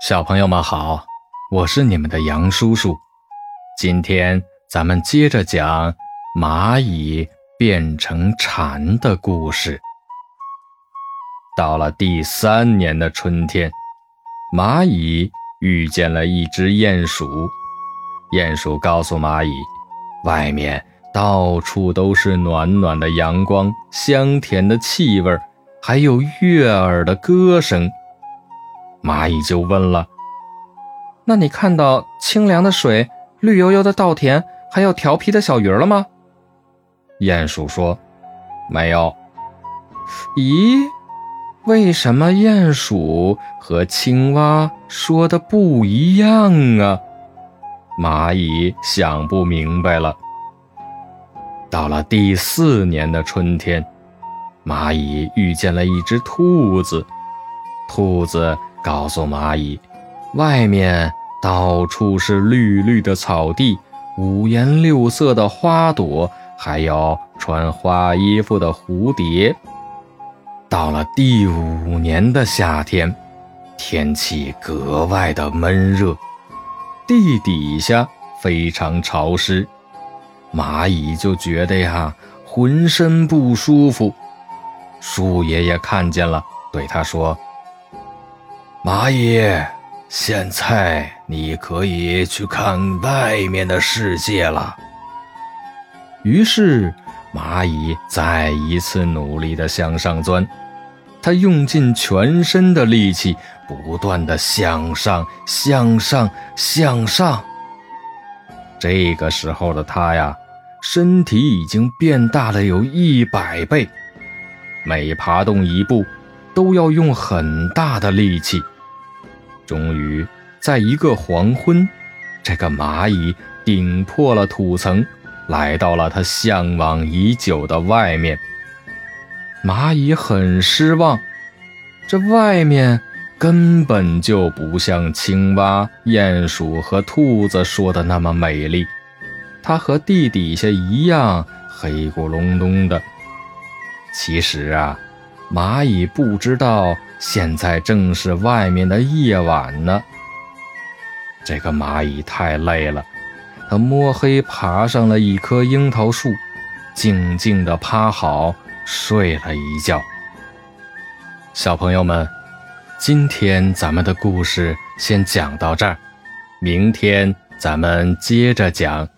小朋友们好，我是你们的杨叔叔。今天咱们接着讲蚂蚁变成蝉的故事。到了第三年的春天，蚂蚁遇见了一只鼹鼠。鼹鼠告诉蚂蚁，外面到处都是暖暖的阳光、香甜的气味，还有悦耳的歌声。蚂蚁就问了：“那你看到清凉的水、绿油油的稻田，还有调皮的小鱼了吗？”鼹鼠说：“没有。”咦，为什么鼹鼠和青蛙说的不一样啊？蚂蚁想不明白了。到了第四年的春天，蚂蚁遇见了一只兔子，兔子。告诉蚂蚁，外面到处是绿绿的草地，五颜六色的花朵，还有穿花衣服的蝴蝶。到了第五年的夏天，天气格外的闷热，地底下非常潮湿，蚂蚁就觉得呀，浑身不舒服。树爷爷看见了，对他说。蚂蚁，现在你可以去看外面的世界了。于是，蚂蚁再一次努力地向上钻，它用尽全身的力气，不断地向上、向上、向上。这个时候的它呀，身体已经变大了有一百倍，每爬动一步。都要用很大的力气。终于，在一个黄昏，这个蚂蚁顶破了土层，来到了它向往已久的外面。蚂蚁很失望，这外面根本就不像青蛙、鼹鼠和兔子说的那么美丽，它和地底下一样黑咕隆咚的。其实啊。蚂蚁不知道现在正是外面的夜晚呢。这个蚂蚁太累了，它摸黑爬上了一棵樱桃树，静静地趴好睡了一觉。小朋友们，今天咱们的故事先讲到这儿，明天咱们接着讲。